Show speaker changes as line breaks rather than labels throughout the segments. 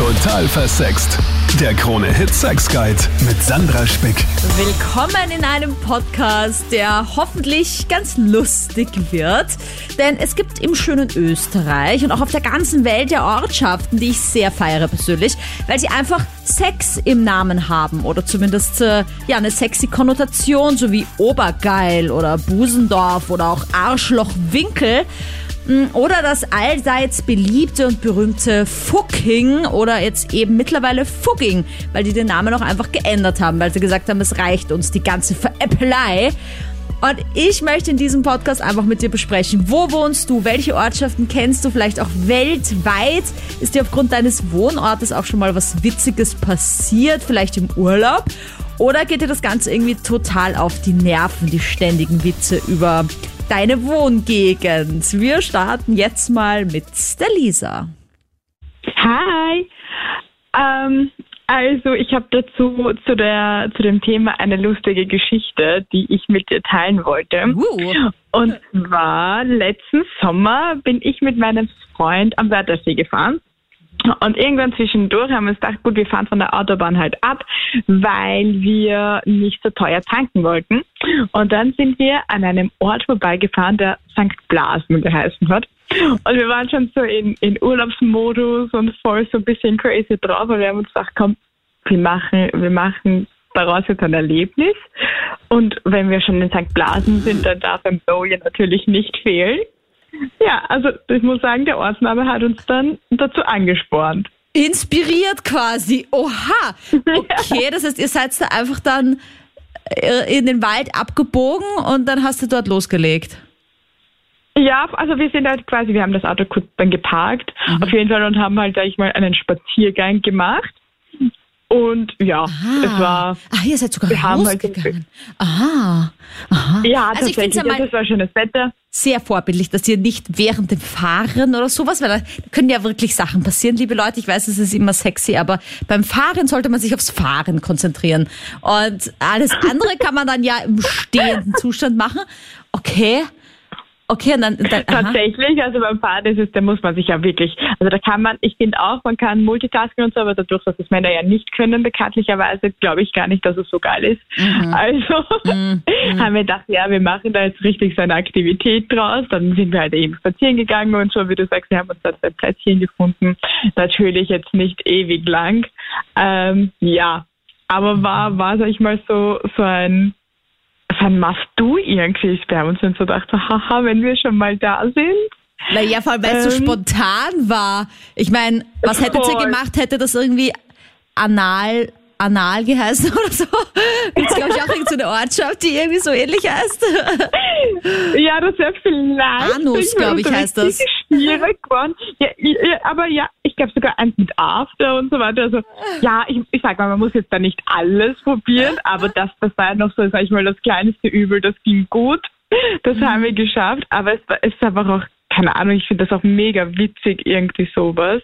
Total versext. Der Krone-Hit Sex Guide mit Sandra Spick.
Willkommen in einem Podcast, der hoffentlich ganz lustig wird. Denn es gibt im schönen Österreich und auch auf der ganzen Welt ja Ortschaften, die ich sehr feiere persönlich, weil sie einfach Sex im Namen haben oder zumindest äh, ja eine sexy Konnotation, so wie Obergeil oder Busendorf oder auch Arschlochwinkel. Mm, Oder das allseits beliebte und berühmte Fucking oder jetzt eben mittlerweile Fugging, weil die den Namen auch einfach geändert haben, weil sie gesagt haben, es reicht uns die ganze Veräppelei. Und ich möchte in diesem Podcast einfach mit dir besprechen, wo wohnst du, welche Ortschaften kennst du, vielleicht auch weltweit. Ist dir aufgrund deines Wohnortes auch schon mal was Witziges passiert, vielleicht im Urlaub? Oder geht dir das Ganze irgendwie total auf die Nerven, die ständigen Witze über deine Wohngegend? Wir starten jetzt mal mit der Lisa.
Hi. Ähm, also ich habe dazu zu der zu dem Thema eine lustige Geschichte, die ich mit dir teilen wollte.
Uh.
Und zwar letzten Sommer bin ich mit meinem Freund am Wörthersee gefahren. Und irgendwann zwischendurch haben wir uns gedacht, gut, wir fahren von der Autobahn halt ab, weil wir nicht so teuer tanken wollten. Und dann sind wir an einem Ort vorbeigefahren, der St. Blasen geheißen hat. Und wir waren schon so in, in Urlaubsmodus und voll so ein bisschen crazy drauf. Und wir haben uns gedacht, komm, wir machen, wir machen daraus jetzt ein Erlebnis. Und wenn wir schon in St. Blasen sind, dann darf ein Bowie natürlich nicht fehlen. Ja, also ich muss sagen, der Ortsname hat uns dann dazu angespornt.
Inspiriert quasi. Oha. Okay, das heißt, ihr seid da einfach dann äh, in den Wald abgebogen und dann hast du dort losgelegt.
Ja, also wir sind halt quasi, wir haben das Auto kurz dann geparkt,
Mhm.
auf jeden Fall, und haben halt, sag ich mal, einen Spaziergang gemacht. Und ja, es war,
Ah, ihr seid sogar
Wir haben halt-
rausgegangen. Aha. Aha.
ja,
also ich finde
tatsächlich,
es ja mal
es war schönes Wetter.
sehr vorbildlich, dass ihr nicht während dem Fahren oder sowas, weil da können ja wirklich Sachen passieren, liebe Leute. Ich weiß, es ist immer sexy, aber beim Fahren sollte man sich aufs Fahren konzentrieren. Und alles andere kann man dann ja im stehenden Zustand machen. Okay. Okay, und dann, dann.
Tatsächlich, also beim Fahren ist es, da muss man sich ja wirklich, also da kann man, ich finde auch, man kann Multitasking und so, aber dadurch, dass es Männer ja nicht können, bekanntlicherweise, glaube ich gar nicht, dass es so geil ist. Also haben wir gedacht, ja, wir machen da jetzt richtig so eine Aktivität draus. Dann sind wir halt eben spazieren gegangen und so, wie du sagst, wir haben uns dann ein Plätzchen gefunden. Natürlich jetzt nicht ewig lang. Ähm, ja, aber war, war, sag ich mal, so, so ein, so ein Must-Do irgendwie. Wir haben uns dann so gedacht, so, haha, wenn wir schon mal da sind.
Naja, vor allem, weil es so
Ähm,
spontan war. Ich meine, was hättet ihr gemacht, hätte das irgendwie anal, anal geheißen oder so? Gibt's, glaube ich, auch irgendeine Ortschaft, die irgendwie so ähnlich heißt?
Ja, das wäre vielleicht.
Anus, glaub ich,
so
heißt das.
Schwierig geworden. Ja, aber ja, ich glaube sogar eins mit After und so weiter. Also, ja, ich, ich sag mal, man muss jetzt da nicht alles probieren, aber das, das war ja noch so, sag ich mal, das kleinste Übel, das ging gut. Das
Mhm.
haben wir geschafft, aber es, es ist einfach auch, keine Ahnung, ich finde das auch mega witzig, irgendwie sowas.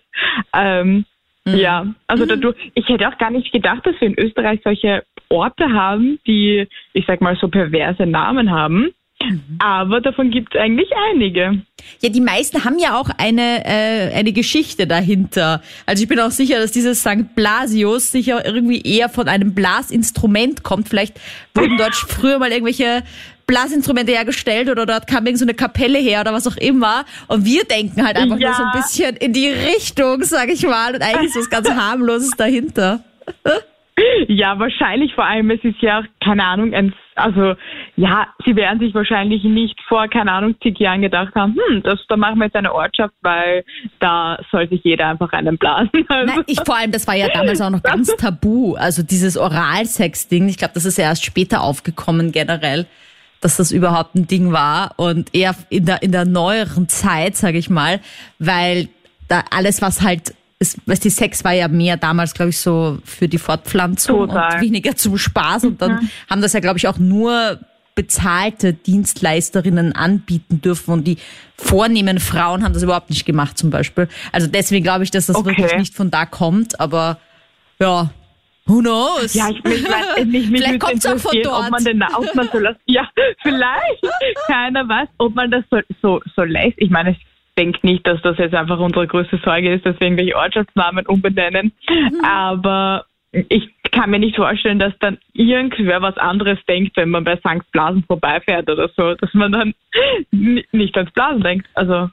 Ähm,
Mhm.
Ja, also dadurch, ich hätte auch gar nicht gedacht, dass wir in Österreich solche Orte haben, die, ich sag mal, so perverse Namen haben. Aber davon gibt es eigentlich einige.
Ja, die meisten haben ja auch eine, äh, eine Geschichte dahinter. Also ich bin auch sicher, dass dieses St. Blasius sicher irgendwie eher von einem Blasinstrument kommt. Vielleicht wurden dort früher mal irgendwelche Blasinstrumente hergestellt oder dort kam irgend so eine Kapelle her oder was auch immer. Und wir denken halt einfach nur
Ja.
so ein bisschen in die Richtung, sag ich mal. Und eigentlich ist was ganz harmloses dahinter.
Ja, wahrscheinlich vor allem, es ist ja auch, keine Ahnung, ein, also ja, sie werden sich wahrscheinlich nicht vor, keine Ahnung, zig Jahren gedacht haben, hm, das, da machen wir jetzt eine Ortschaft, weil da soll sich jeder einfach einen blasen. Also,
Nein, ich vor allem, das war ja damals auch noch ganz tabu. Also dieses Oralsex-Ding, ich glaube, das ist ja erst später aufgekommen generell, dass das überhaupt ein Ding war und eher in der in der neueren Zeit, sage ich mal, weil da alles was halt ist, weißt die Sex war ja mehr damals, glaube ich, so für die Fortpflanzung
Total.
und weniger zum Spaß und dann haben das ja, glaube ich, auch nur bezahlte Dienstleisterinnen anbieten dürfen und die vornehmen Frauen haben das überhaupt nicht gemacht zum Beispiel. Also deswegen glaube ich, dass das
Okay.
wirklich nicht von da kommt, aber ja, who knows?
Ja, ich mich, mich, mich, mich
Vielleicht
würde
kommt's auch von dort.
ob man den, ob man so. Ja, vielleicht. Keiner weiß, ob man das so, so, so lässt. Ich meine, es
denke nicht, dass das jetzt einfach unsere größte Sorge ist, dass wir irgendwelche Ortschaftsnamen umbenennen. Mhm. Aber ich kann mir nicht vorstellen, dass dann irgendwer was anderes denkt, wenn man bei St. Blasen vorbeifährt oder so, dass man dann nicht ans Blasen denkt. Also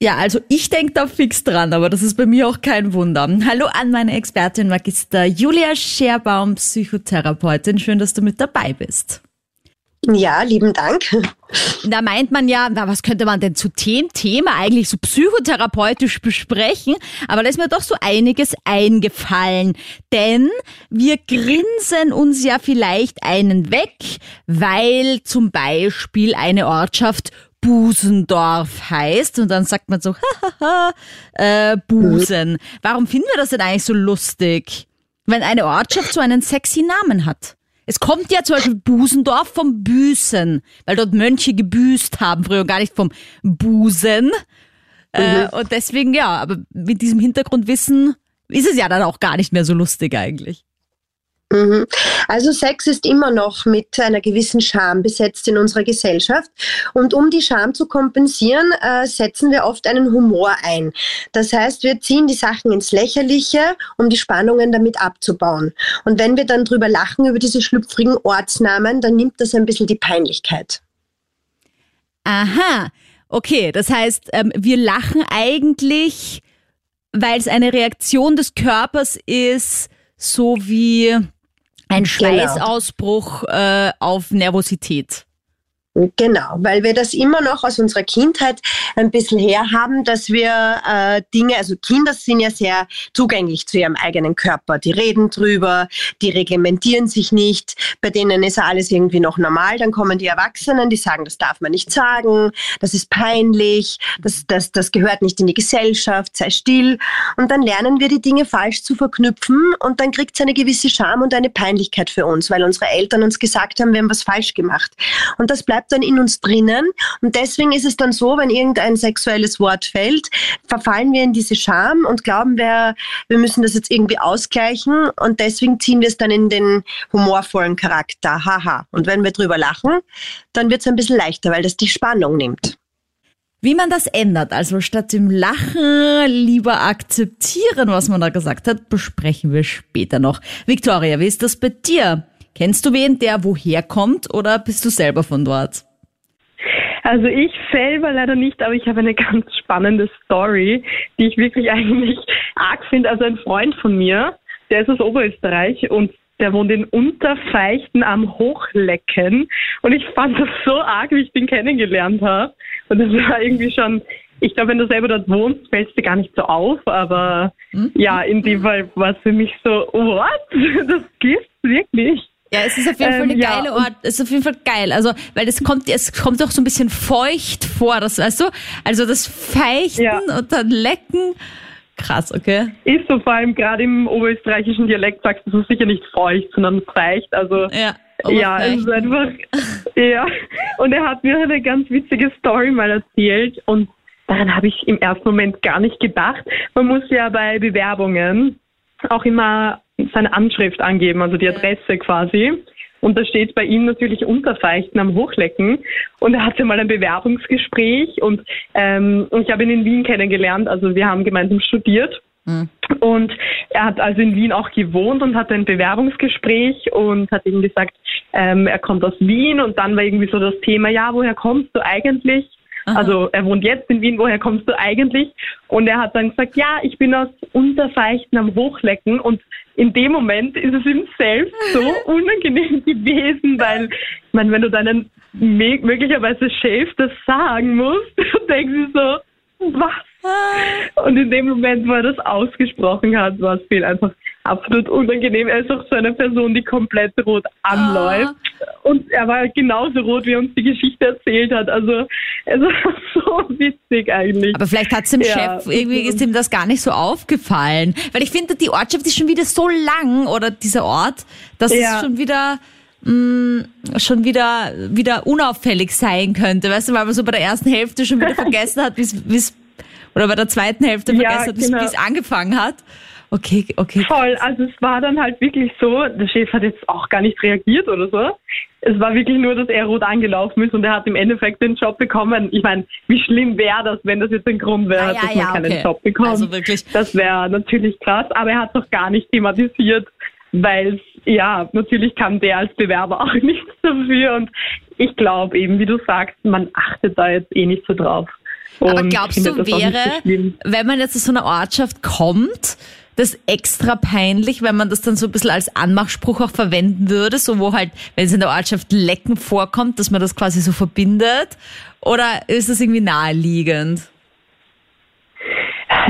ja, also ich denke da fix dran, aber das ist bei mir auch kein Wunder. Hallo an meine Expertin Magister Julia Scherbaum, Psychotherapeutin. Schön, dass du mit dabei bist.
Ja, lieben Dank.
Da meint man ja, na, was könnte man denn zu dem Thema eigentlich so psychotherapeutisch besprechen? Aber da ist mir doch so einiges eingefallen. Denn wir grinsen uns ja vielleicht einen weg, weil zum Beispiel eine Ortschaft Busendorf heißt und dann sagt man so, hahaha, äh, Busen. Warum finden wir das denn eigentlich so lustig? Wenn eine Ortschaft so einen sexy Namen hat. Es kommt ja zum Beispiel Busendorf vom Büßen, weil dort Mönche gebüßt haben früher, gar nicht vom Busen. Äh, mhm. und deswegen, ja, aber mit diesem Hintergrundwissen ist es ja dann auch gar nicht mehr so lustig eigentlich.
Mhm. Also Sex ist immer noch mit einer gewissen Scham besetzt in unserer Gesellschaft. Und um die Scham zu kompensieren, äh, setzen wir oft einen Humor ein. Das heißt, wir ziehen die Sachen ins Lächerliche, um die Spannungen damit abzubauen. Und wenn wir dann drüber lachen, über diese schlüpfrigen Ortsnamen, dann nimmt das ein bisschen die Peinlichkeit.
Aha, okay. Das heißt, ähm, wir lachen eigentlich, weil es eine Reaktion des Körpers ist, so wie ein genau. Schweißausbruch genau. äh, auf Nervosität.
Genau, weil wir das immer noch aus unserer Kindheit ein bisschen herhaben, dass wir äh, Dinge, also Kinder sind ja sehr zugänglich zu ihrem eigenen Körper. Die reden drüber, die reglementieren sich nicht, bei denen ist alles irgendwie noch normal. Dann kommen die Erwachsenen, die sagen, das darf man nicht sagen, das ist peinlich, das, das, das gehört nicht in die Gesellschaft, sei still. Und dann lernen wir die Dinge falsch zu verknüpfen und dann kriegt es eine gewisse Scham und eine Peinlichkeit für uns, weil unsere Eltern uns gesagt haben, wir haben was falsch gemacht. Und das bleibt bleibt dann in uns drinnen. Und deswegen ist es dann so, wenn irgendein sexuelles Wort fällt, verfallen wir in diese Scham und glauben wir, wir müssen das jetzt irgendwie ausgleichen. Und deswegen ziehen wir es dann in den humorvollen Charakter. Haha. Und wenn wir drüber lachen, dann wird es ein bisschen leichter, weil das die Spannung nimmt.
Wie man das ändert, also statt dem Lachen lieber akzeptieren, was man da gesagt hat, besprechen wir später noch. Victoria, wie ist das bei dir? Kennst du wen, der woher kommt oder bist du selber von dort?
Also ich selber leider nicht, aber ich habe eine ganz spannende Story, die ich wirklich eigentlich arg finde. Also ein Freund von mir, der ist aus Oberösterreich und der wohnt in Unterfeichten am Hochlecken. Und ich fand das so arg, wie ich den kennengelernt habe. Und das war irgendwie schon, ich glaube, wenn du selber dort wohnst, fällt es dir gar nicht so auf. Aber mhm. ja, in dem Fall war es für mich so, what? Das gibt's wirklich.
Ja, es ist auf jeden Fall eine ähm, geile ja. Ort. Es ist auf jeden Fall geil. Also, weil es kommt, es kommt auch so ein bisschen feucht vor, das weißt du? Also das Feichten ja. und dann Lecken. Krass, okay.
Ist so vor allem gerade im oberösterreichischen Dialekt sagst du sicher nicht feucht, sondern feucht. Also
ja,
ja, es ist einfach. ja. Und er hat mir eine ganz witzige Story mal erzählt und daran habe ich im ersten Moment gar nicht gedacht. Man muss ja bei Bewerbungen auch immer seine Anschrift angeben, also die Adresse quasi. Und da steht bei ihm natürlich Unterfeichten am Hochlecken. Und er hatte mal ein Bewerbungsgespräch und ähm, ich habe ihn in Wien kennengelernt. Also wir haben gemeinsam studiert. Mhm. Und er hat also in Wien auch gewohnt und hatte ein Bewerbungsgespräch und hat ihm gesagt, ähm, er kommt aus Wien und dann war irgendwie so das Thema, ja, woher kommst du eigentlich? Aha. Also er wohnt jetzt in Wien, woher kommst du eigentlich? Und er hat dann gesagt, ja, ich bin aus Unterfeichten am Hochlecken und in dem Moment ist es ihm selbst so unangenehm gewesen, weil, ich meine, wenn du deinen möglicherweise Chef das sagen musst, denkst du so, was? Ah. Und in dem Moment, wo er das ausgesprochen hat, war es viel einfach absolut unangenehm. Er ist auch so eine Person, die komplett rot anläuft. Ah. Und er war genauso rot, wie er uns die Geschichte erzählt hat. Also es war so witzig eigentlich.
Aber vielleicht hat es dem ja. Chef, irgendwie ist ihm das gar nicht so aufgefallen. Weil ich finde, die Ortschaft ist schon wieder so lang, oder dieser Ort, dass ja. es schon wieder mh, mm, schon wieder wieder unauffällig sein könnte, weißt du, weil man so bei der ersten Hälfte schon wieder vergessen hat, wie es oder bei der zweiten Hälfte vergessen ja, hat, wie es genau. angefangen hat. Okay, okay.
Voll, also es war dann halt wirklich so, der Chef hat jetzt auch gar nicht reagiert oder so. Es war wirklich nur, dass er rot angelaufen ist und er hat im Endeffekt den Job bekommen. Ich meine, wie schlimm wäre das, wenn das jetzt ein Grund wäre,
Ah, ja,
dass man
ja,
keinen
okay.
Job bekommt.
Also wirklich.
Das wäre natürlich krass, aber er hat es auch gar nicht thematisiert, weil ja, natürlich kann der als Bewerber auch nichts dafür und ich glaube eben, wie du sagst, man achtet da jetzt eh nicht so drauf.
Aber
Und
glaubst
findet
du, wäre,
so
wenn man jetzt aus so einer Ortschaft kommt, das extra peinlich, wenn man das dann so ein bisschen als Anmachspruch auch verwenden würde, so wo halt, wenn es in der Ortschaft Lecken vorkommt, dass man das quasi so verbindet? Oder ist das irgendwie naheliegend?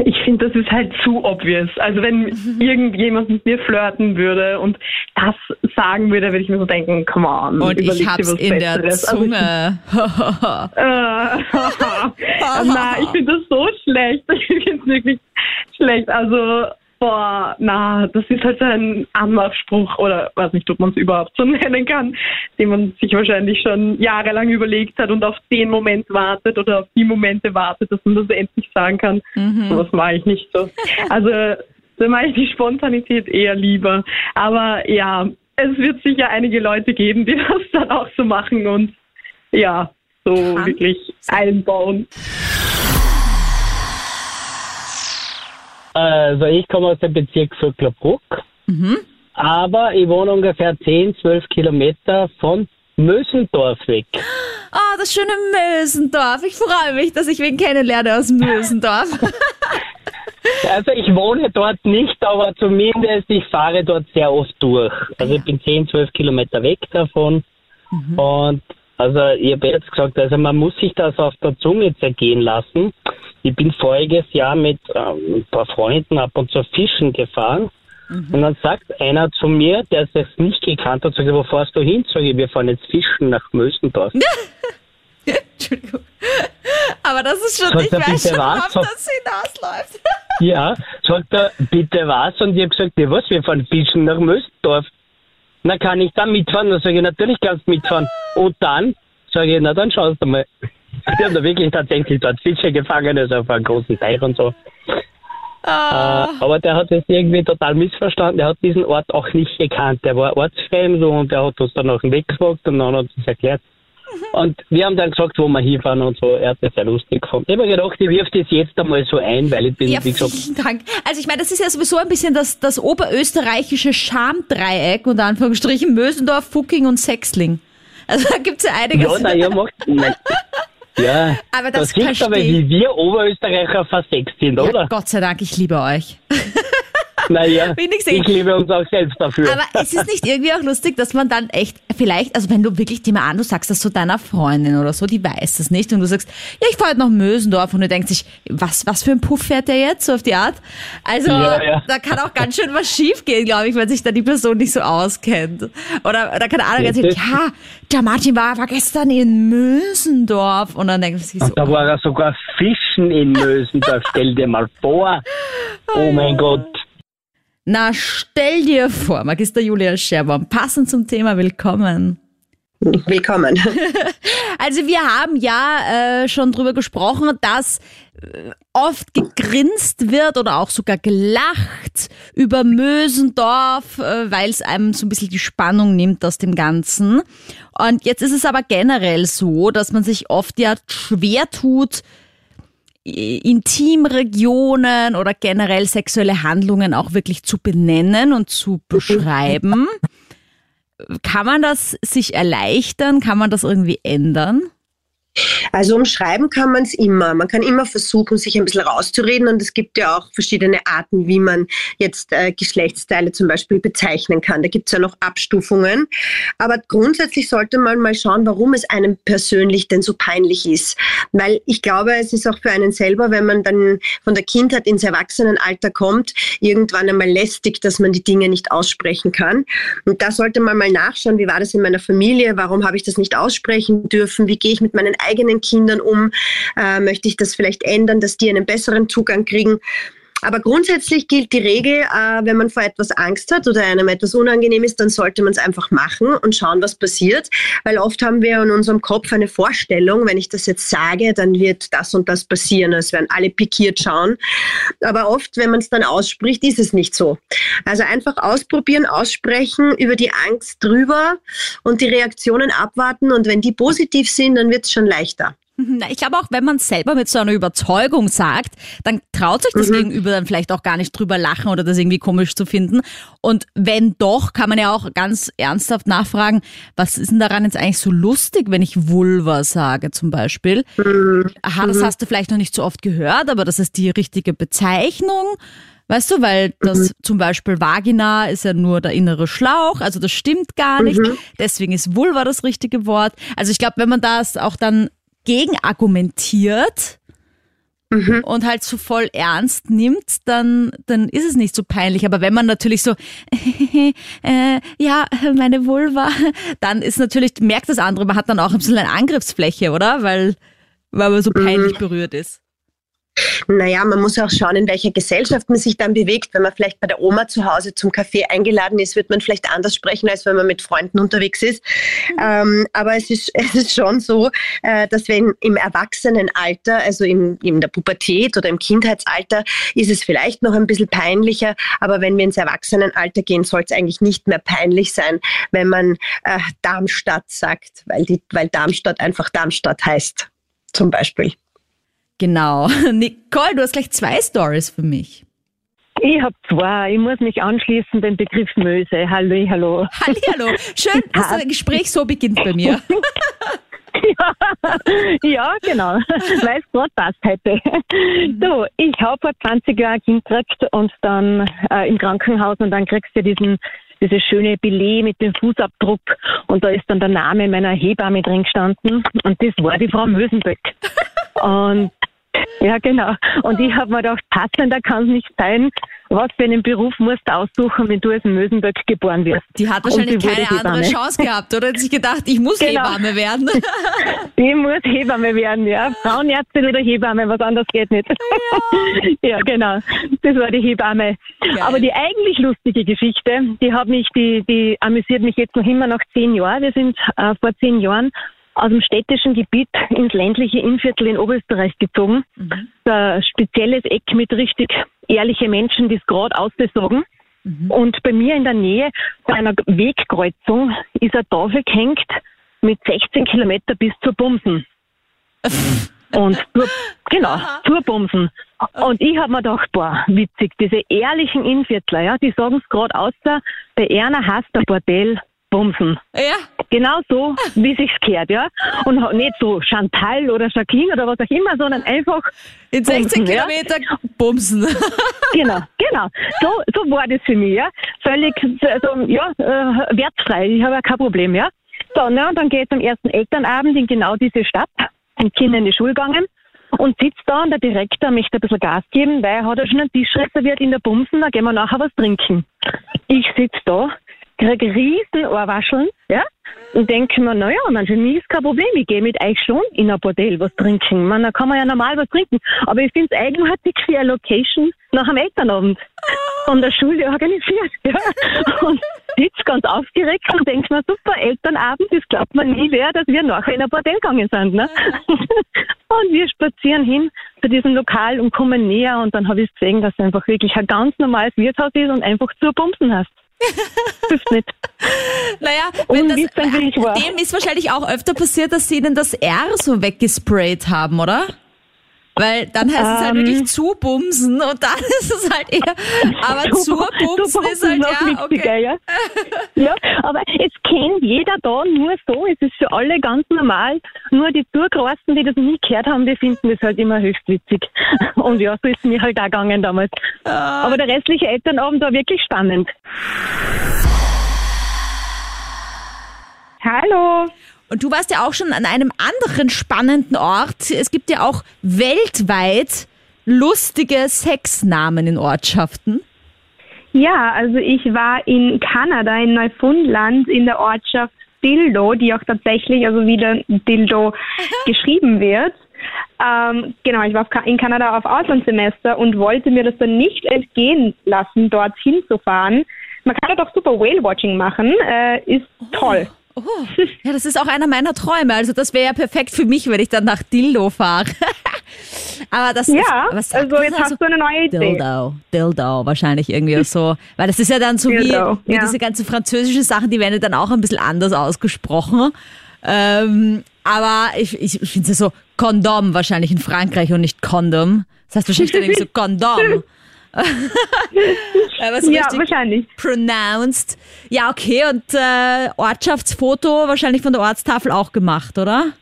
Ich finde, das ist halt zu obvious. Also wenn irgendjemand mit mir flirten würde und das sagen würde, würde ich mir so denken, come on.
Und ich hab's in der
Besseres. Also ich-
Zunge.
Äh, na, ich finde das so schlecht. Ich finde es wirklich schlecht. Also, boah, na, das ist halt ein Anmachspruch oder weiß nicht, ob man es überhaupt so nennen kann, den man sich wahrscheinlich schon jahrelang überlegt hat und auf den Moment wartet oder auf die Momente wartet, dass man das endlich sagen kann. So was mache ich nicht so. Also, da mache ich die Spontanität eher lieber. Aber ja, es wird sicher einige Leute geben, die das dann auch so machen und ja, so
Kann
wirklich einbauen.
Also ich komme aus dem Bezirk Vöcklerbruck, aber ich wohne ungefähr 10, 12 Kilometer von Mösendorf weg.
Ah, das schöne Mösendorf. Ich freue mich, dass ich wen kennenlerne aus Mösendorf.
Also ich wohne dort nicht, aber zumindest ich fahre dort sehr oft durch. Also ich bin 10, 12 Kilometer weg davon. Und also ich habe jetzt gesagt, also man muss sich das auf der Zunge zergehen lassen. Ich bin voriges Jahr mit ähm, ein paar Freunden ab und zu fischen gefahren. Und dann sagt einer zu mir, der es nicht gekannt hat, sagt, wo fährst du hin? Sag ich, wir fahren jetzt fischen nach Mösendorf.
Entschuldigung. Aber das ist schon,
Sagt
ich weiß schon,
was?
worauf das hinausläuft.
Ja, sagt er, bitte was? Und ich habe gesagt, ja was, wir fahren fischen nach Mösendorf. Na, kann ich da mitfahren? Dann sage ich, natürlich kannst du mitfahren. Und dann sage ich, na dann schaust du mal. Die haben da wirklich tatsächlich dort Fische gefangen, also auf einem großen Teich und so.
Ah.
Äh, aber der hat es irgendwie total missverstanden. Der hat diesen Ort auch nicht gekannt. Der war ortsfremd und der hat uns dann auf den Weg gefragt und dann hat er es erklärt. Und wir haben dann gesagt, wo wir hinfahren und so. Er hat das sehr lustig gefunden. Ich habe mir gedacht, ich wirf das jetzt einmal so ein, weil ich bin,
Ja,
wie gesagt,
vielen Dank. Also ich meine, das ist ja sowieso ein bisschen das, das oberösterreichische Schamdreieck, unter Anführungsstrichen Mösendorf, Fucking und Sexling. Also da gibt's ja einiges.
Ja, na, ja, macht. Nein. Ja,
Aber das
sieht aber, wie wir Oberösterreicher versext sind,
Ja,
oder?
Gott sei Dank, ich liebe euch.
Naja,
Wenigstens-
ich liebe uns auch selbst dafür.
Aber es ist nicht irgendwie auch lustig, dass man dann echt, vielleicht, also wenn du wirklich dir mal an, du sagst das zu deiner Freundin oder so, die weiß das nicht und du sagst, ja, ich fahre heute nach Mösendorf und du denkst sich, was, was für ein Puff fährt der jetzt, so auf die Art? Also,
Ja, ja.
da kann auch ganz schön was schief gehen, glaube ich, wenn sich da die Person nicht so auskennt. Oder, oder keine Ahnung,
Ja,
erzählt, ja, der Martin war, war gestern in Mösendorf und dann denkt man sich so,
Und da war er sogar Fischen in Mösendorf, stell dir mal vor. Oh mein Gott.
Na, stell dir vor, Magister Julia Scherbaum, passend zum Thema, willkommen.
Willkommen.
Also wir haben ja äh, schon drüber gesprochen, dass äh, oft gegrinst wird oder auch sogar gelacht über Mösendorf, äh, weil es einem so ein bisschen die Spannung nimmt aus dem Ganzen. Und jetzt ist es aber generell so, dass man sich oft ja schwer tut, Intimregionen oder generell sexuelle Handlungen auch wirklich zu benennen und zu beschreiben. Kann man das sich erleichtern? Kann man das irgendwie ändern?
Also umschreiben kann man es immer. Man kann immer versuchen, sich ein bisschen rauszureden und es gibt ja auch verschiedene Arten, wie man jetzt äh, Geschlechtsteile zum Beispiel bezeichnen kann. Da gibt es ja noch Abstufungen. Aber grundsätzlich sollte man mal schauen, warum es einem persönlich denn so peinlich ist. Weil ich glaube, es ist auch für einen selber, wenn man dann von der Kindheit ins Erwachsenenalter kommt, irgendwann einmal lästig, dass man die Dinge nicht aussprechen kann. Und da sollte man mal nachschauen, wie war das in meiner Familie, warum habe ich das nicht aussprechen dürfen, wie gehe ich mit meinen eigenen Kindern um, äh, möchte ich das vielleicht ändern, dass die einen besseren Zugang kriegen. Aber grundsätzlich gilt die Regel, äh, wenn man vor etwas Angst hat oder einem etwas unangenehm ist, dann sollte man es einfach machen und schauen, was passiert. Weil oft haben wir in unserem Kopf eine Vorstellung, wenn ich das jetzt sage, dann wird das und das passieren. Es werden alle pikiert schauen. Aber oft, wenn man es dann ausspricht, ist es nicht so. Also einfach ausprobieren, aussprechen, über die Angst drüber und die Reaktionen abwarten. Und wenn die positiv sind, dann wird es schon leichter.
Ich glaube auch, wenn man selber mit so einer Überzeugung sagt, dann traut sich das mhm. Gegenüber dann vielleicht auch gar nicht drüber lachen oder das irgendwie komisch zu finden. Und wenn doch, kann man ja auch ganz ernsthaft nachfragen, was ist denn daran jetzt eigentlich so lustig, wenn ich Vulva sage zum Beispiel? Mhm. Aha, das mhm. hast du vielleicht noch nicht so oft gehört, aber das ist die richtige Bezeichnung. Weißt du, weil das mhm. zum Beispiel Vagina ist ja nur der innere Schlauch, also das stimmt gar nicht. Mhm. Deswegen ist Vulva das richtige Wort. Also ich glaube, wenn man das auch dann gegen argumentiert mhm. und halt so voll ernst nimmt, dann, dann ist es nicht so peinlich. Aber wenn man natürlich so, äh, ja, meine Vulva, dann ist natürlich, merkt das andere, man hat dann auch ein bisschen eine Angriffsfläche, oder? Weil, weil man so peinlich mhm. berührt ist.
Naja, man muss auch schauen, in welcher Gesellschaft man sich dann bewegt. Wenn man vielleicht bei der Oma zu Hause zum Kaffee eingeladen ist, wird man vielleicht anders sprechen, als wenn man mit Freunden unterwegs ist. Mhm. Ähm, aber es ist, es ist schon so, äh, dass wenn im Erwachsenenalter, also in, in der Pubertät oder im Kindheitsalter, ist es vielleicht noch ein bisschen peinlicher. Aber wenn wir ins Erwachsenenalter gehen, soll es eigentlich nicht mehr peinlich sein, wenn man äh, Darmstadt sagt, weil, die, weil Darmstadt einfach Darmstadt heißt, zum Beispiel.
Genau. Nicole, du hast gleich zwei Stories für mich.
Ich habe zwei. Ich muss mich anschließen dem Begriff Möse. Hallo, hallo.
Hallo, hallo. Schön, dass das Gespräch so beginnt bei mir.
ja, ja, genau. Weil es gerade passt heute. So, ich habe vor 20 Jahren ein Kind gekriegt und dann äh, im Krankenhaus und dann kriegst du diesen dieses schöne Billet mit dem Fußabdruck und da ist dann der Name meiner Hebamme drin gestanden und das war die Frau Mösenböck. Und ja, genau. Und ich habe mir gedacht, passender kann es nicht sein. Was für einen Beruf musst du aussuchen, wenn du als Mösenböck geboren wirst?
Die hat wahrscheinlich keine andere Chance gehabt, oder? Hat sich gedacht, ich muss genau. Hebamme werden.
Die muss Hebamme werden, ja. Frauenärztin oder Hebamme, was anderes geht nicht. Ja, ja genau. Das war die Hebamme. Geil. Aber die eigentlich lustige Geschichte, die hat mich, die, die amüsiert mich jetzt noch immer nach zehn Jahren. Wir sind äh, vor zehn Jahren aus dem städtischen Gebiet ins ländliche Innviertel in Oberösterreich gezogen. Mhm. Ein spezielles Eck mit richtig ehrlichen Menschen, die es gerade ausbesorgen. Mhm. Und bei mir in der Nähe, bei einer Wegkreuzung, ist eine Tafel gehängt mit 16 Kilometer bis zur Bumsen. Und zur, genau, zur Bumsen. Und ich habe mir gedacht, boah, witzig, diese ehrlichen Innviertler, ja, die sagen es gerade aus, bei Erna hasst der Bordell Bumsen.
Ja.
Genau so, wie sich's gehört, ja. Und nicht so Chantal oder Jacqueline oder was auch immer, sondern einfach.
In 16 bumsen, Kilometer ja. bumsen.
genau, genau. So, so war das für mich, ja. Völlig, also, ja, äh, wertfrei. Ich habe ja kein Problem, ja. So, ne, und dann geht's am ersten Elternabend in genau diese Stadt, sind Kinder in die Schule gegangen und sitzt da und der Direktor möchte ein bisschen Gas geben, weil er hat ja schon einen Tisch reserviert in der Bumsen, da gehen wir nachher was trinken. Ich sitz da, kriege riesen Ohrwascheln, ja, denke mir, naja, man, für mich ist kein Problem, ich gehe mit euch schon in ein Bordell was trinken. Man, da kann man ja normal was trinken. Aber ich finde es eigenartig für eine Location nach einem Elternabend von der Schule organisiert. Ja. Und sitze ganz aufgeregt und denke mir, super, Elternabend, das glaubt man nie wer, dass wir nachher in ein Bordell gegangen sind. Ne? Und wir spazieren hin zu diesem Lokal und kommen näher und dann habe ich gesehen, dass es einfach wirklich ein ganz normales Wirtshaus ist und einfach zur Bumsen hast. Hilft nicht.
Naja, wenn das, dem ist wahrscheinlich auch öfter passiert, dass sie ihnen das R so weggesprayt haben, oder? Weil dann heißt um, es halt wirklich ähm. zubumsen und dann ist es halt eher, aber zubumsen ist halt ja, okay.
Ja. ja, aber es kennt jeder da nur so, es ist für alle ganz normal. Nur die Zugrosten, die das nie gehört haben, die finden das halt immer höchst witzig. Und ja, so ist es mir halt auch gegangen damals. Ah. Aber der restliche Elternabend war wirklich spannend.
Hallo. Und du warst ja auch schon an einem anderen spannenden Ort. Es gibt ja auch weltweit lustige Sexnamen in Ortschaften.
Ja, also ich war in Kanada, in Neufundland, in der Ortschaft Dildo, die auch tatsächlich, also wieder Dildo geschrieben wird. Ähm, genau, ich war in Kanada auf Auslandssemester und wollte mir das dann nicht entgehen lassen, dorthin zu fahren. Man kann dort auch super Whale-Watching machen, äh, ist toll.
Oh, ja, das ist auch einer meiner Träume. Also das wäre ja perfekt für mich, wenn ich dann nach Dildo fahre. aber das
ja,
ist,
also jetzt hast du eine neue Idee.
Dildo, Dildo wahrscheinlich irgendwie so, weil das ist ja dann so
Dildo,
wie, wie
ja.
diese ganzen französischen Sachen, die werden ja dann auch ein bisschen anders ausgesprochen. Ähm, aber ich, ich, ich finde es ja so Kondom wahrscheinlich in Frankreich und nicht Kondom. Das heißt wahrscheinlich dann irgendwie so Kondom.
Ja, wahrscheinlich.
pronounced. Ja, okay, und äh, Ortschaftsfoto wahrscheinlich von der Ortstafel auch gemacht, oder?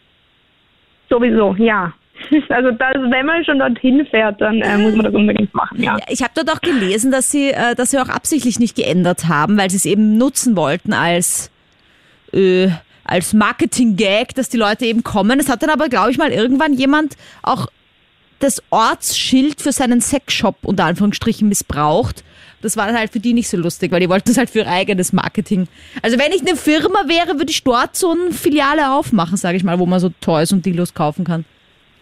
Sowieso, ja. Also das, wenn man schon dorthin fährt, dann äh, muss man das unbedingt machen, ja.
Ich habe dort auch gelesen, dass sie, äh, dass sie auch absichtlich nicht geändert haben, weil sie es eben nutzen wollten als, äh, als Marketing-Gag, dass die Leute eben kommen. Es hat dann aber, glaube ich, mal irgendwann jemand auch das Ortsschild für seinen Sexshop unter Anführungsstrichen missbraucht. Das war dann halt für die nicht so lustig, weil die wollten das halt für ihr eigenes Marketing. Also wenn ich eine Firma wäre, würde ich dort so eine Filiale aufmachen, sage ich mal, wo man so Toys und Dildos kaufen kann.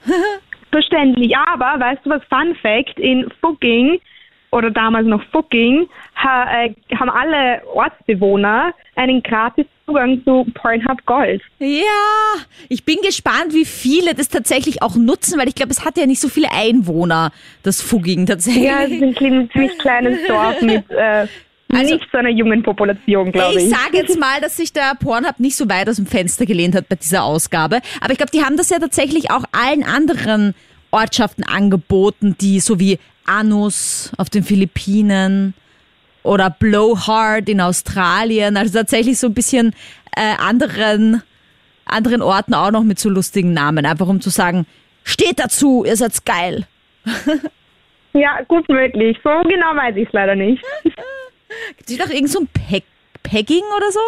Verständlich. Aber weißt du was? Fun Fact: In Fucking oder damals noch Fucking ha, äh, haben alle Ortsbewohner einen gratis Zugang zu Pornhub Gold.
Ja, ich bin gespannt, wie viele das tatsächlich auch nutzen, weil ich glaube, es hat ja nicht so viele Einwohner, das Fugging tatsächlich.
Ja, es ist ein ziemlich kleines Dorf mit äh,
Also-
nicht so einer jungen Population, glaube ich.
Ich sage jetzt mal, dass sich der Pornhub nicht so weit aus dem Fenster gelehnt hat bei dieser Ausgabe. Aber ich glaube, die haben das ja tatsächlich auch allen anderen Ortschaften angeboten, die so wie Anus auf den Philippinen oder Blowhard in Australien. Also tatsächlich so ein bisschen äh, anderen, anderen Orten auch noch mit so lustigen Namen. Einfach um zu sagen, steht dazu, ihr seid geil.
Ja, gut möglich. So genau weiß ich es leider nicht.
Gibt es noch irgend so ein Peg Pegging oder so?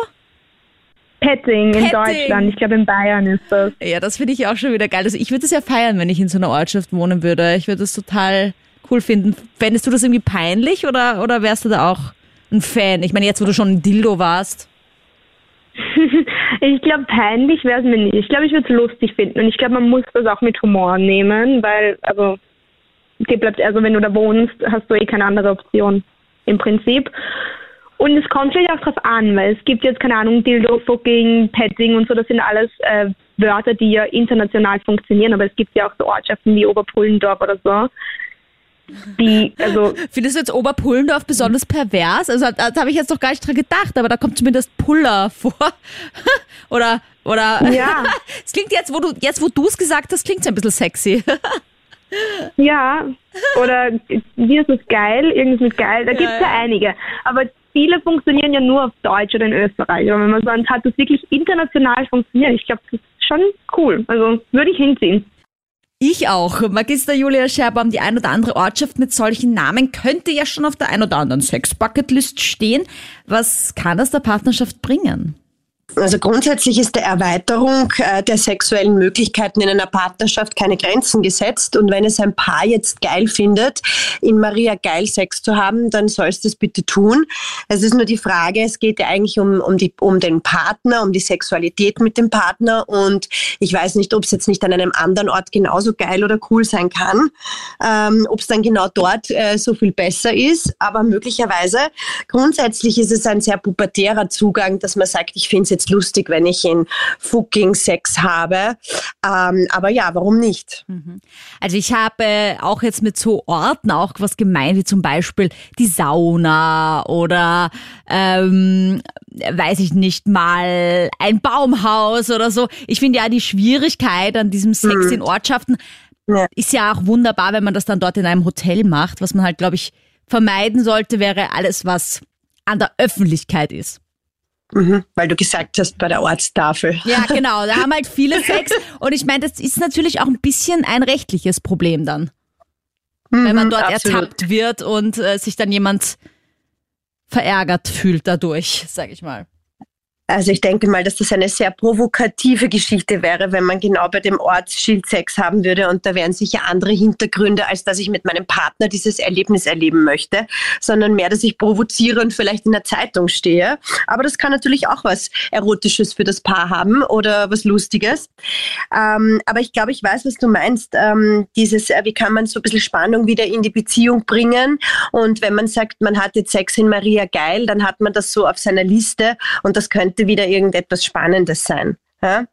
Petting in. Deutschland. Ich glaube, in Bayern ist das.
Ja, das finde ich auch schon wieder geil. Also ich würde es ja feiern, wenn ich in so einer Ortschaft wohnen würde. Ich würde das total cool finden. Fändest du das irgendwie peinlich oder, oder wärst du da auch ein Fan? Ich meine, jetzt, wo du schon ein Dildo warst.
Ich glaube, peinlich wäre es mir nicht. Ich glaube, ich würde es lustig finden. Und ich glaube, man muss das auch mit Humor nehmen, weil, also, dir bleibt, also wenn du da wohnst, hast du eh keine andere Option. Im Prinzip. Und es kommt vielleicht auch drauf an, weil es gibt jetzt, keine Ahnung, Dildo, Fucking, Petting und so, das sind alles äh, Wörter, die ja international funktionieren, aber es gibt ja auch so Ortschaften wie Oberpullendorf oder so, die, also,
Findest du jetzt Oberpullendorf besonders pervers? Also da, da habe ich jetzt noch gar nicht dran gedacht, aber da kommt zumindest Puller vor. oder, oder.
Ja.
Es klingt jetzt, wo du, jetzt wo du es gesagt hast, klingt es ein bisschen sexy.
Ja, oder wie ist es geil? Irgendwas mit geil. Da gibt es ja,
ja.
einige. Aber viele funktionieren ja nur auf Deutsch oder in Österreich. Aber wenn man so eins hat, das wirklich international funktioniert, ich glaube, das ist schon cool. Also würde ich hinziehen.
Ich auch. Magister Julia Scherbaum, die ein oder andere Ortschaft mit solchen Namen könnte ja schon auf der ein oder anderen Sex-Bucket-List stehen. Was kann das der Partnerschaft bringen?
Also grundsätzlich ist der Erweiterung äh, der sexuellen Möglichkeiten in einer Partnerschaft keine Grenzen gesetzt. Und wenn es ein Paar jetzt geil findet, in Maria geil Sex zu haben, dann soll es das bitte tun. Es ist nur die Frage, es geht ja eigentlich um, um, die, um den Partner, um die Sexualität mit dem Partner. Und ich weiß nicht, ob es jetzt nicht an einem anderen Ort genauso geil oder cool sein kann, ähm, ob es dann genau dort äh, so viel besser ist. Aber möglicherweise, grundsätzlich ist es ein sehr pubertärer Zugang, dass man sagt, ich finde es jetzt lustig, wenn ich in fucking Sex habe. Ähm, aber ja, warum nicht?
Also ich habe auch jetzt mit so Orten auch was gemeint, wie zum Beispiel die Sauna oder ähm, weiß ich nicht mal ein Baumhaus oder so. Ich finde ja die Schwierigkeit an diesem Sex in Ortschaften
Ja.
ist ja auch wunderbar, wenn man das dann dort in einem Hotel macht. Was man halt, glaube ich, vermeiden sollte, wäre alles, was an der Öffentlichkeit ist.
Mhm, weil du gesagt hast, bei der Ortstafel.
Ja, genau. Da haben halt viele Sex. Und ich meine, das ist natürlich auch ein bisschen ein rechtliches Problem dann. Wenn man
Mhm,
dort
absolut.
ertappt wird und äh, sich dann jemand verärgert fühlt dadurch, sag ich mal.
Also ich denke mal, dass das eine sehr provokative Geschichte wäre, wenn man genau bei dem Ortsschild Sex haben würde und da wären sicher andere Hintergründe, als dass ich mit meinem Partner dieses Erlebnis erleben möchte, sondern mehr, dass ich provoziere und vielleicht in der Zeitung stehe. Aber das kann natürlich auch was Erotisches für das Paar haben oder was Lustiges. Ähm, aber ich glaube, ich weiß, was du meinst. Ähm, dieses, äh, wie kann man so ein bisschen Spannung wieder in die Beziehung bringen? Und wenn man sagt, man hat jetzt Sex in Maria geil, dann hat man das so auf seiner Liste und das könnte wieder irgendetwas Spannendes sein. Ja?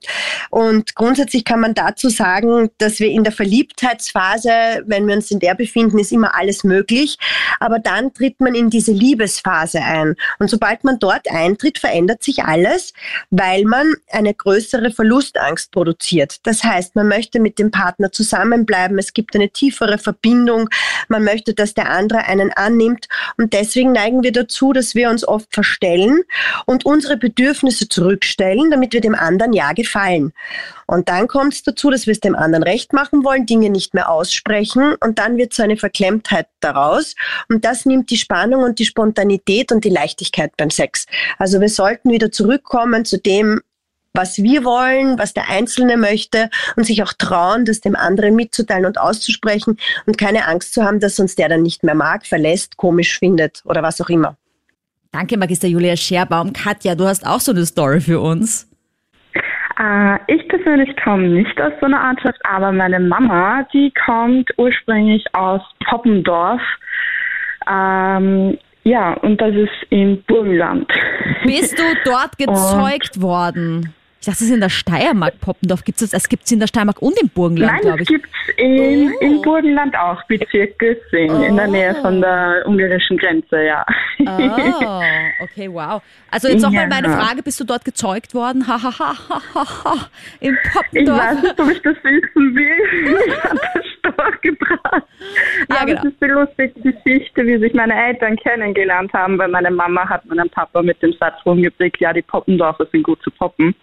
Und grundsätzlich kann man dazu sagen, dass wir in der Verliebtheitsphase, wenn wir uns in der befinden, ist immer alles möglich. Aber dann tritt man in diese Liebesphase ein. Und sobald man dort eintritt, verändert sich alles, weil man eine größere Verlustangst produziert. Das heißt, man möchte mit dem Partner zusammenbleiben. Es gibt eine tiefere Verbindung. Man möchte, dass der andere einen annimmt. Und deswegen neigen wir dazu, dass wir uns oft verstellen und unsere Bedürfnisse zurückstellen, damit wir dem anderen ja gefallen. Und dann kommt es dazu, dass wir es dem anderen recht machen wollen, Dinge nicht mehr aussprechen und dann wird so eine Verklemmtheit daraus. Und das nimmt die Spannung und die Spontanität und die Leichtigkeit beim Sex. Also wir sollten wieder zurückkommen zu dem, was wir wollen, was der Einzelne möchte und sich auch trauen, das dem anderen mitzuteilen und auszusprechen und keine Angst zu haben, dass uns der dann nicht mehr mag, verlässt, komisch findet oder was auch immer.
Danke, Magister Julia Scherbaum. Katja, du hast auch so eine Story für uns.
Äh, ich persönlich komme nicht aus so einer Ortschaft, aber meine Mama, die kommt ursprünglich aus Poppendorf. Ähm, ja, und das ist im Burgenland.
Bist du dort gezeugt worden? Es ist in der Steiermark, Poppendorf. Gibt es das? Es gibt es in der Steiermark und im Burgenland, glaube ich.
Nein, es gibt es in, oh. im Burgenland auch, Bezirk Gössing, oh. in der Nähe von der ungarischen Grenze, ja.
Oh, okay, wow. Also jetzt nochmal ja. meine Frage, bist du dort gezeugt worden? Ha, ha, ha, ha, ha, Im Poppendorf.
Ich weiß nicht, ob ich das wissen will. Ich habe das Storch gebracht. Ja, Aber genau. es ist die lustige Geschichte, wie sich meine Eltern kennengelernt haben, weil meine Mama hat meinen Papa mit dem Satz rumgeprägt, ja, die Poppendorfer sind gut zu poppen.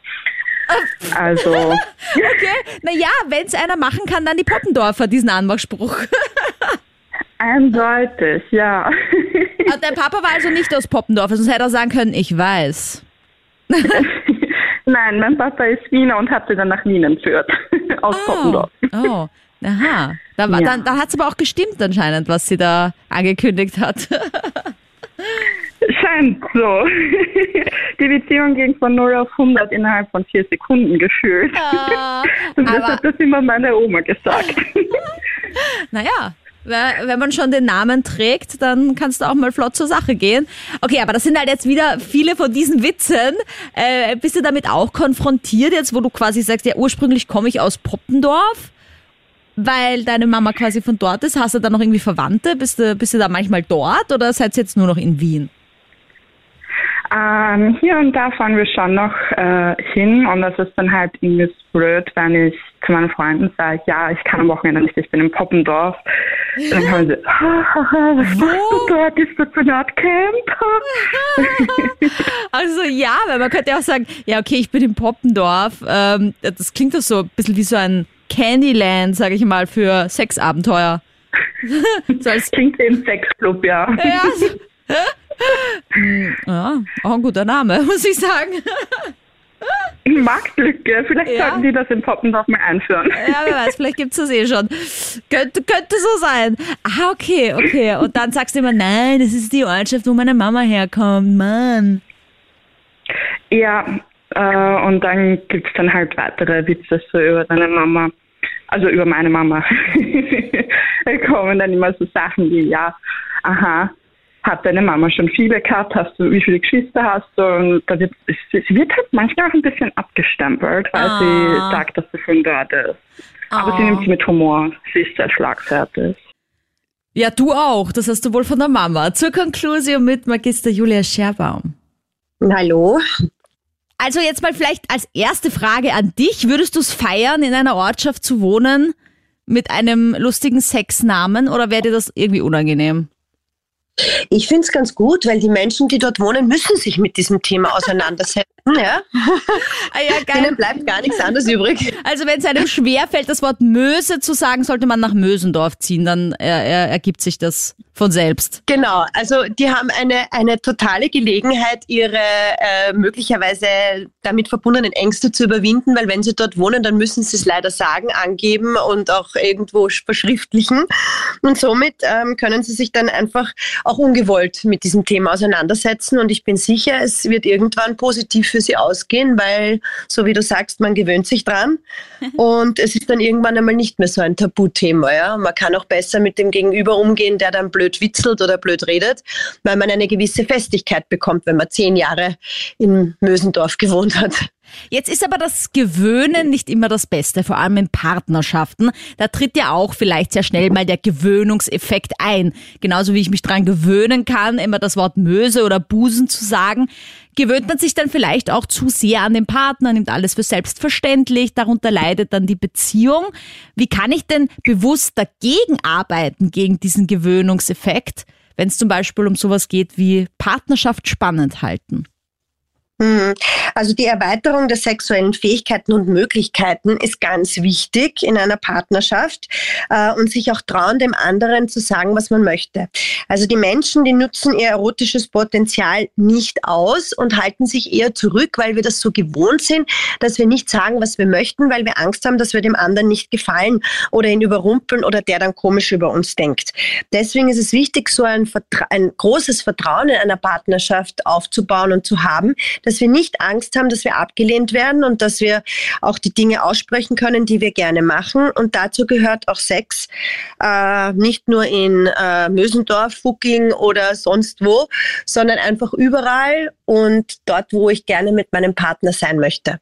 Also.
okay, naja, wenn es einer machen kann, dann die Poppendorfer, diesen Anmachspruch.
Eindeutig, ja.
Und dein Papa war also nicht aus Poppendorf, sonst hätte er sagen können, ich weiß.
Nein, mein Papa ist Wiener und hat sie dann nach Wien entführt. Aus oh, Poppendorf.
Oh, aha. Da, ja. dann, da hat es aber auch gestimmt anscheinend, was sie da angekündigt hat.
Scheint so. Die Beziehung ging von 0 auf 100 innerhalb von vier Sekunden gefühlt. Ah, das hat das immer meine Oma gesagt.
naja, wenn man schon den Namen trägt, dann kannst du auch mal flott zur Sache gehen. Okay, aber das sind halt jetzt wieder viele von diesen Witzen. Äh, bist du damit auch konfrontiert jetzt, wo du quasi sagst, ja, ursprünglich komme ich aus Poppendorf, weil deine Mama quasi von dort ist. Hast du da noch irgendwie Verwandte? Bist du, bist du da manchmal dort oder seid ihr jetzt nur noch in Wien?
Ähm, hier und da fahren wir schon noch äh, hin und das ist dann halt irgendwie blöd, wenn ich zu meinen Freunden sage, ja, ich kann am Wochenende nicht, ich bin im Poppendorf. Dann haben sie, ha, was machst du dort? Ist das ein Camp?
also ja, weil man könnte auch sagen, ja, okay, ich bin im Poppendorf. Ähm, das klingt doch so ein bisschen wie so ein Candyland, sage ich mal, für Sexabenteuer.
so als klingt wie ein Sexclub, ja. Ja.
Hm, ja, auch ein guter Name, muss ich sagen.
Marktlücke. Vielleicht ja. sollten die das in Poppendorf mal einführen.
Ja, wer weiß, vielleicht gibt es das eh schon. Könnte, könnte so sein. Ah, okay, okay. Und dann sagst du immer, nein, das ist die Ortschaft, wo meine Mama herkommt. Mann.
Ja, äh, und dann gibt es dann halt weitere Witze so über deine Mama. Also über meine Mama. da kommen dann immer so Sachen wie, ja, aha, hat deine Mama schon viele gehabt? Hast du, wie viele Geschwister hast du? Und da wird, sie wird halt manchmal auch ein bisschen abgestempelt, weil ah. sie sagt, dass sie von dort ist. Ah. Aber sie ah. nimmt es mit Humor. Sie ist sehr schlagfertig.
Ja, du auch. Das hast du wohl von der Mama. Zur Konklusion mit Magister Julia Scherbaum.
Hallo.
Also jetzt mal vielleicht als erste Frage an dich. Würdest du es feiern, in einer Ortschaft zu wohnen mit einem lustigen Sexnamen oder wäre dir das irgendwie unangenehm?
Ich finde es ganz gut, weil die Menschen, die dort wohnen, müssen sich mit diesem Thema auseinandersetzen. ja.
Ah ja, geil.
Denen bleibt gar nichts anderes übrig.
Also wenn es einem schwerfällt, das Wort Möse zu sagen, sollte man nach Mösendorf ziehen, dann ergibt sich das von selbst.
Genau, also die haben eine, eine totale Gelegenheit, ihre äh, möglicherweise damit verbundenen Ängste zu überwinden, weil wenn sie dort wohnen, dann müssen sie es leider sagen, angeben und auch irgendwo verschriftlichen. Und somit ähm, können sie sich dann einfach auch ungewollt mit diesem Thema auseinandersetzen. Und ich bin sicher, es wird irgendwann positiv für sie ausgehen, weil, so wie du sagst, man gewöhnt sich dran. und es ist dann irgendwann einmal nicht mehr so ein Tabuthema. Ja? Man kann auch besser mit dem Gegenüber umgehen, der dann blöd witzelt oder blöd redet, weil man eine gewisse Festigkeit bekommt, wenn man zehn Jahre in Mösendorf gewohnt hat.
Jetzt ist aber das Gewöhnen nicht immer das Beste, vor allem in Partnerschaften. Da tritt ja auch vielleicht sehr schnell mal der Gewöhnungseffekt ein. Genauso wie ich mich dran gewöhnen kann, immer das Wort Möse oder Busen zu sagen, gewöhnt man sich dann vielleicht auch zu sehr an den Partner, nimmt alles für selbstverständlich, darunter leidet dann die Beziehung. Wie kann ich denn bewusst dagegen arbeiten, gegen diesen Gewöhnungseffekt, wenn es zum Beispiel um sowas geht wie Partnerschaft spannend halten?
Mhm. Also die Erweiterung der sexuellen Fähigkeiten und Möglichkeiten ist ganz wichtig in einer Partnerschaft äh, und sich auch trauen, dem anderen zu sagen, was man möchte. Also die Menschen, die nutzen ihr erotisches Potenzial nicht aus und halten sich eher zurück, weil wir das so gewohnt sind, dass wir nicht sagen, was wir möchten, weil wir Angst haben, dass wir dem anderen nicht gefallen oder ihn überrumpeln oder der dann komisch über uns denkt. Deswegen ist es wichtig, so ein, Vertra ein großes Vertrauen in einer Partnerschaft aufzubauen und zu haben, dass wir nicht Angst haben, dass wir abgelehnt werden und dass wir auch die Dinge aussprechen können, die wir gerne machen. Und dazu gehört auch Sex, äh, nicht nur in äh, Mösendorf, Fucking oder sonst wo, sondern einfach überall und dort, wo ich gerne mit meinem Partner sein möchte.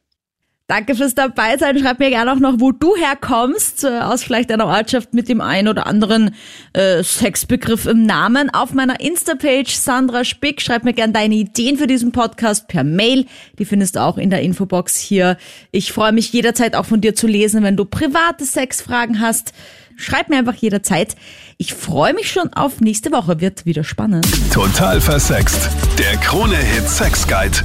Danke fürs Dabeisein. Schreib mir gerne auch noch, wo du herkommst, äh, aus vielleicht einer Ortschaft mit dem einen oder anderen äh, Sexbegriff im Namen. Auf meiner Insta-Page Sandra Spick. Schreib mir gerne deine Ideen für diesen Podcast per Mail. Die findest du auch in der Infobox hier. Ich freue mich jederzeit auch von dir zu lesen, wenn du private Sexfragen hast. Schreib mir einfach jederzeit. Ich freue mich schon auf nächste Woche. Wird wieder spannend.
Total versext. Der Krone-Hit Sex Guide.